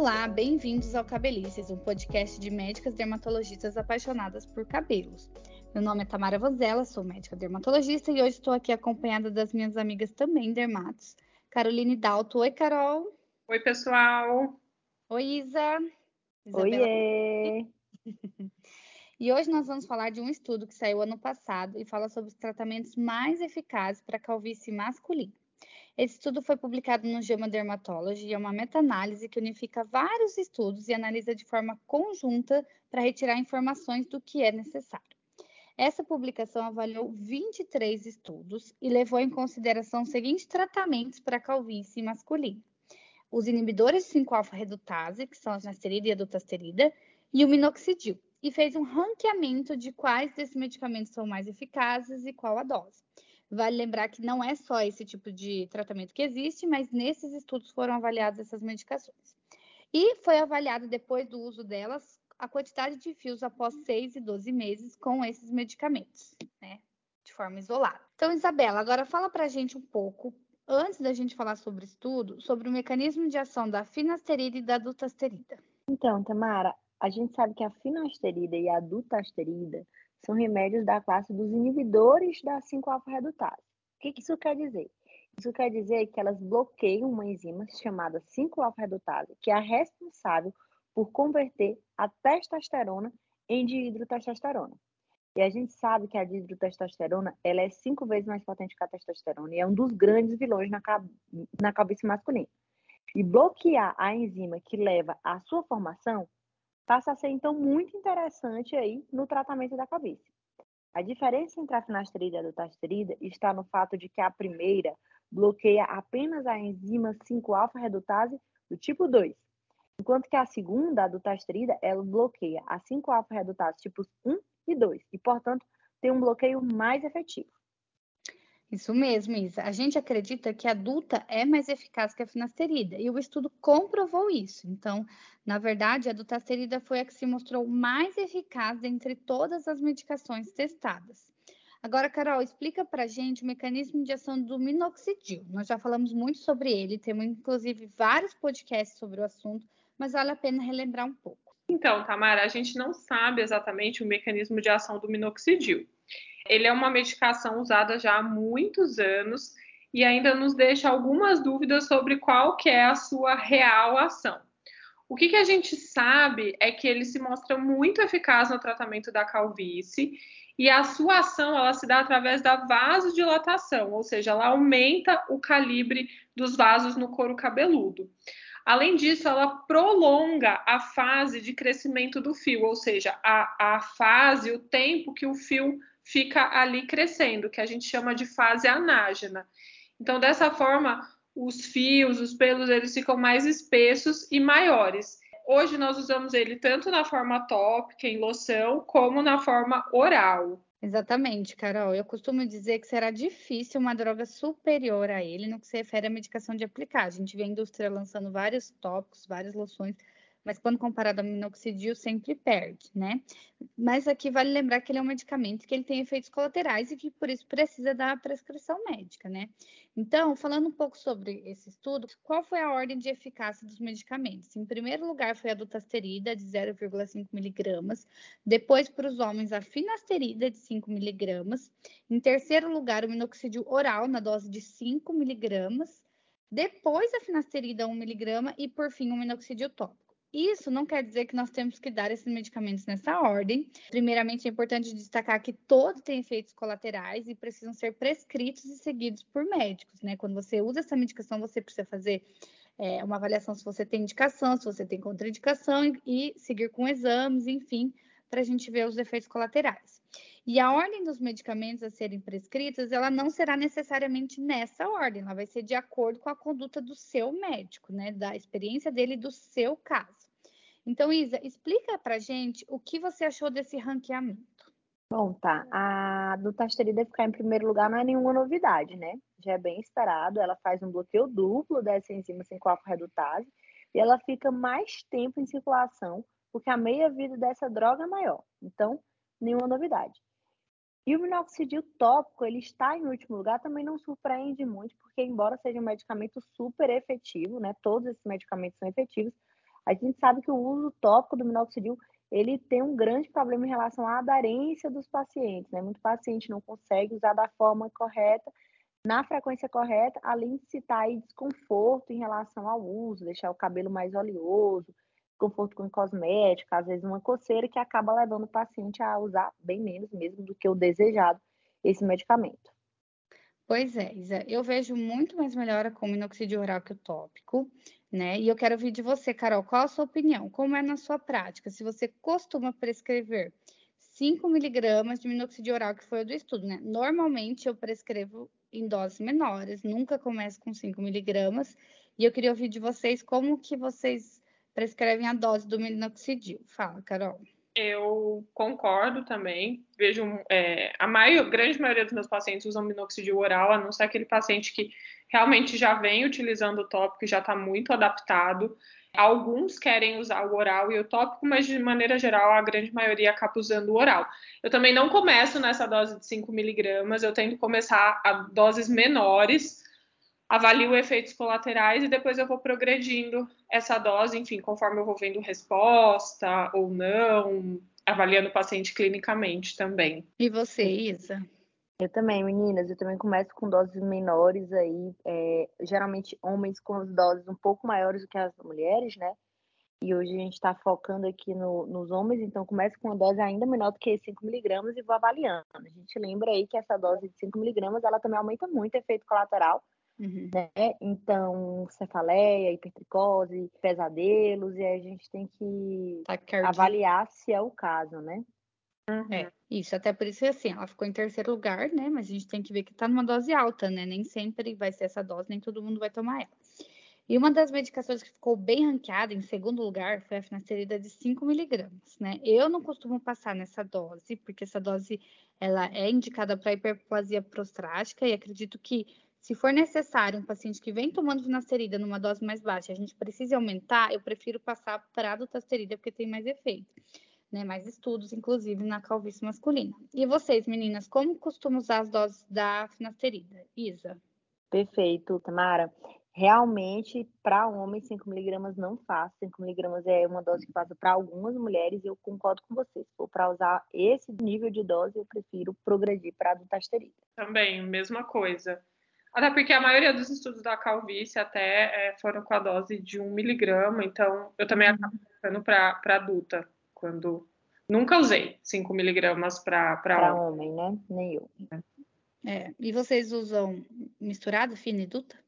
Olá, bem-vindos ao Cabelices, um podcast de médicas dermatologistas apaixonadas por cabelos. Meu nome é Tamara Vanzella, sou médica dermatologista e hoje estou aqui acompanhada das minhas amigas também dermatos, Caroline Dalto. Oi, Carol. Oi, pessoal. Oi, Isa. Oiê! e hoje nós vamos falar de um estudo que saiu ano passado e fala sobre os tratamentos mais eficazes para calvície masculina. Esse estudo foi publicado no JAMA Dermatology e é uma meta-análise que unifica vários estudos e analisa de forma conjunta para retirar informações do que é necessário. Essa publicação avaliou 23 estudos e levou em consideração os seguintes tratamentos para calvície masculina: os inibidores de 5-alfa-redutase, que são a finasterida e a dutasterida, e o minoxidil, e fez um ranqueamento de quais desses medicamentos são mais eficazes e qual a dose. Vale lembrar que não é só esse tipo de tratamento que existe, mas nesses estudos foram avaliadas essas medicações. E foi avaliado depois do uso delas a quantidade de fios após 6 e 12 meses com esses medicamentos, né? De forma isolada. Então, Isabela, agora fala pra gente um pouco, antes da gente falar sobre estudo, sobre o mecanismo de ação da finasterida e da dutasterida. Então, Tamara, a gente sabe que a finasterida e a dutasterida são remédios da classe dos inibidores da 5-alfa-redutase. O que isso quer dizer? Isso quer dizer que elas bloqueiam uma enzima chamada 5-alfa-redutase, que é a responsável por converter a testosterona em dihidrotestosterona. E a gente sabe que a dihidrotestosterona ela é cinco vezes mais potente que a testosterona e é um dos grandes vilões na, na cabeça masculina. E bloquear a enzima que leva à sua formação passa a ser então muito interessante aí no tratamento da cabeça. A diferença entre a finasterida e a dutasterida está no fato de que a primeira bloqueia apenas a enzima 5-alfa-redutase do tipo 2, enquanto que a segunda, a dutasterida, ela bloqueia a 5-alfa-redutase tipos 1 e 2, e, portanto, tem um bloqueio mais efetivo. Isso mesmo, Isa. A gente acredita que a adulta é mais eficaz que a finasterida e o estudo comprovou isso. Então, na verdade, a dutasterida foi a que se mostrou mais eficaz entre todas as medicações testadas. Agora, Carol, explica para a gente o mecanismo de ação do minoxidil. Nós já falamos muito sobre ele, temos inclusive vários podcasts sobre o assunto, mas vale a pena relembrar um pouco. Então, Tamara, a gente não sabe exatamente o mecanismo de ação do minoxidil. Ele é uma medicação usada já há muitos anos e ainda nos deixa algumas dúvidas sobre qual que é a sua real ação. O que, que a gente sabe é que ele se mostra muito eficaz no tratamento da calvície e a sua ação ela se dá através da vasodilatação, ou seja, ela aumenta o calibre dos vasos no couro cabeludo. Além disso, ela prolonga a fase de crescimento do fio, ou seja, a, a fase, o tempo que o fio fica ali crescendo, que a gente chama de fase anágena. Então, dessa forma, os fios, os pelos, eles ficam mais espessos e maiores. Hoje nós usamos ele tanto na forma tópica, em loção, como na forma oral. Exatamente, Carol. Eu costumo dizer que será difícil uma droga superior a ele no que se refere à medicação de aplicar. A gente vê a indústria lançando vários tópicos, várias loções mas quando comparado ao minoxidil sempre perde, né? Mas aqui vale lembrar que ele é um medicamento que ele tem efeitos colaterais e que por isso precisa da prescrição médica, né? Então, falando um pouco sobre esse estudo, qual foi a ordem de eficácia dos medicamentos? Em primeiro lugar foi a dutasterida de 0,5 miligramas, depois para os homens a finasterida de 5 miligramas, em terceiro lugar o minoxidil oral na dose de 5 miligramas, depois a finasterida 1 miligrama e por fim o minoxidil tópico. Isso não quer dizer que nós temos que dar esses medicamentos nessa ordem. Primeiramente, é importante destacar que todos têm efeitos colaterais e precisam ser prescritos e seguidos por médicos, né? Quando você usa essa medicação, você precisa fazer é, uma avaliação se você tem indicação, se você tem contraindicação e, e seguir com exames, enfim, para a gente ver os efeitos colaterais. E a ordem dos medicamentos a serem prescritos, ela não será necessariamente nessa ordem, ela vai ser de acordo com a conduta do seu médico, né, da experiência dele do seu caso. Então, Isa, explica pra gente o que você achou desse ranqueamento. Bom, tá. A dutasterida ficar em primeiro lugar não é nenhuma novidade, né? Já é bem esperado. Ela faz um bloqueio duplo dessa enzima 5-alfa-redutase e ela fica mais tempo em circulação porque a meia-vida dessa droga é maior. Então, nenhuma novidade. E o minoxidil tópico, ele está em último lugar, também não surpreende muito, porque embora seja um medicamento super efetivo, né, todos esses medicamentos são efetivos, A gente sabe que o uso tópico do minoxidil ele tem um grande problema em relação à aderência dos pacientes, né? Muito paciente não consegue usar da forma correta, na frequência correta, além de citar aí desconforto em relação ao uso, deixar o cabelo mais oleoso, desconforto com cosmético, às vezes uma coceira que acaba levando o paciente a usar bem menos mesmo do que o desejado esse medicamento. Pois é, Isa, eu vejo muito mais melhora com minoxidil oral que o tópico, né? E eu quero ouvir de você, Carol, qual a sua opinião? Como é na sua prática? Se você costuma prescrever 5 miligramas de minoxidil oral, que foi o do estudo, né? Normalmente eu prescrevo em doses menores, nunca começo com 5 miligramas. E eu queria ouvir de vocês como que vocês prescrevem a dose do minoxidil. Fala, Carol. Eu concordo também. Vejo é, a maior, grande maioria dos meus pacientes usam minoxidil oral, a não ser aquele paciente que realmente já vem utilizando o tópico e já está muito adaptado. Alguns querem usar o oral e o tópico, mas de maneira geral a grande maioria acaba usando o oral. Eu também não começo nessa dose de 5 miligramas, eu tento começar a doses menores avalio efeitos colaterais e depois eu vou progredindo essa dose, enfim, conforme eu vou vendo resposta ou não, avaliando o paciente clinicamente também. E você, Isa? Eu também, meninas, eu também começo com doses menores aí, é, geralmente homens com as doses um pouco maiores do que as mulheres, né? E hoje a gente está focando aqui no, nos homens, então começa com uma dose ainda menor do que 5 miligramas e vou avaliando. A gente lembra aí que essa dose de 5 miligramas, ela também aumenta muito o efeito colateral, Uhum. Né? Então, cefaleia, hipertricose, pesadelos, e aí a gente tem que avaliar se é o caso, né? Uhum. É, isso, até por isso assim, ela ficou em terceiro lugar, né? Mas a gente tem que ver que tá numa dose alta, né? Nem sempre vai ser essa dose, nem todo mundo vai tomar ela. E uma das medicações que ficou bem ranqueada em segundo lugar foi a finasterida de 5 miligramas, né? Eu não costumo passar nessa dose, porque essa dose ela é indicada para hiperplasia prostática e acredito que se for necessário um paciente que vem tomando finasterida numa dose mais baixa, a gente precisa aumentar, eu prefiro passar para a dutasterida porque tem mais efeito, né? Mais estudos, inclusive, na calvície masculina. E vocês, meninas, como costumam usar as doses da finasterida? Isa? Perfeito, Tamara. Realmente, para homens, 5 miligramas não faz. 5 miligramas é uma dose que passa para algumas mulheres e eu concordo com vocês. Se for para usar esse nível de dose, eu prefiro progredir para a dutasterida. Também, mesma coisa. Até porque a maioria dos estudos da calvície até é, foram com a dose de um miligrama, então eu também uhum. acabo ficando para adulta, quando nunca usei 5 miligramas para homem. homem, né? Nem eu. É. E vocês usam misturado, fina e duta?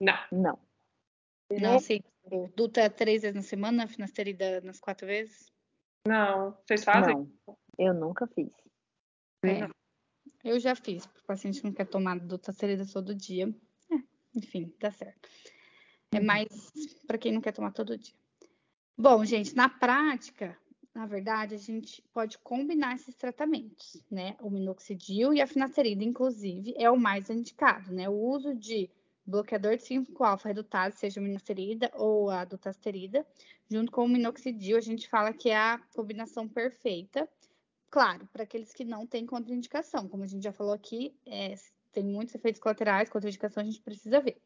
Não. Não. Não, sim. Duta três vezes na semana, finasterida nas quatro vezes? Não. Vocês fazem? Não. Eu nunca fiz. É. Eu já fiz, para o paciente que não quer tomar dutasterida todo dia. É, enfim, dá certo. É uhum. mais para quem não quer tomar todo dia. Bom, gente, na prática, na verdade, a gente pode combinar esses tratamentos, né? O minoxidil e a finasterida, inclusive, é o mais indicado, né? O uso de bloqueador de 5-alfa redutase, seja a minoxidil ou a dutasterida, junto com o minoxidil, a gente fala que é a combinação perfeita Claro, para aqueles que não têm contraindicação, como a gente já falou aqui, é, tem muitos efeitos colaterais, contraindicação a gente precisa ver.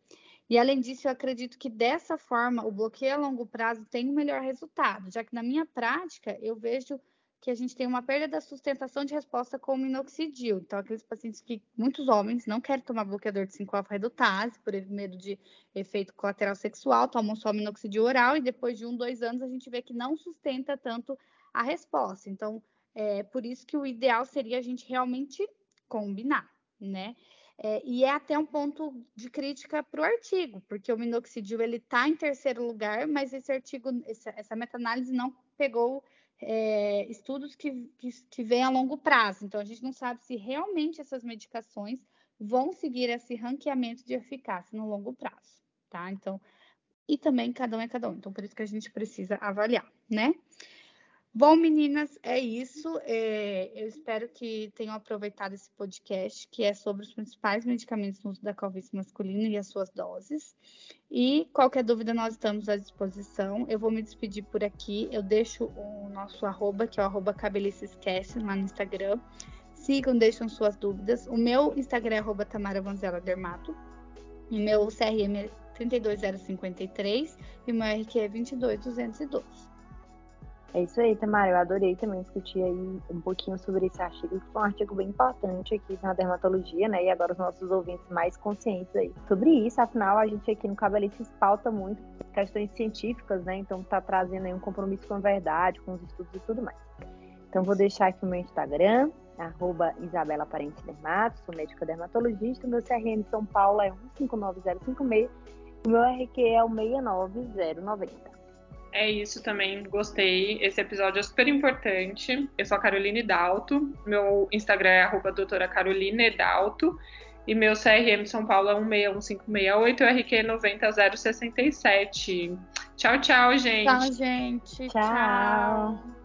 E além disso, eu acredito que dessa forma o bloqueio a longo prazo tem um melhor resultado, já que na minha prática eu vejo que a gente tem uma perda da sustentação de resposta com o minoxidil. Então, aqueles pacientes que muitos homens não querem tomar bloqueador de 5-alfa-redutase por medo de efeito colateral sexual, tomam só minoxidil oral e depois de um, dois anos a gente vê que não sustenta tanto a resposta. Então, é, por isso que o ideal seria a gente realmente combinar, né? É, e é até um ponto de crítica para o artigo, porque o minoxidil ele está em terceiro lugar, mas esse artigo, essa, essa meta-análise não pegou é, estudos que, que, que vêm a longo prazo. Então, a gente não sabe se realmente essas medicações vão seguir esse ranqueamento de eficácia no longo prazo, tá? Então, e também cada um é cada um. Então, por isso que a gente precisa avaliar, né? Bom, meninas, é isso. É, eu espero que tenham aproveitado esse podcast, que é sobre os principais medicamentos no uso da calvície masculina e as suas doses. E qualquer dúvida, nós estamos à disposição. Eu vou me despedir por aqui. Eu deixo o nosso arroba, que é o arroba Cabelice Esquece, lá no Instagram. Sigam, deixam suas dúvidas. O meu Instagram é arroba Tamara Vanzela Dermato. E meu CRM é 32053 e o meu RQ é 22212. É isso aí, Tamara. Eu adorei também discutir aí um pouquinho sobre esse artigo, que foi um artigo bem importante aqui na dermatologia, né? E agora os nossos ouvintes mais conscientes aí sobre isso. Afinal, a gente aqui no Cabelices pauta muito questões científicas, né? Então tá trazendo aí um compromisso com a verdade, com os estudos e tudo mais. Então vou deixar aqui o meu Instagram, arroba Isabela Parente Dermato, sou médica dermatologista, o meu CRM São Paulo é 159056, o meu RQ é o 69090. É isso também, gostei. Esse episódio é super importante. Eu sou a Caroline Dalto, meu Instagram é arroba doutora Caroline Dalto e meu CRM São Paulo é 161568 e o RQ 90067. Tchau, tchau, gente. Tchau, gente. tchau. tchau.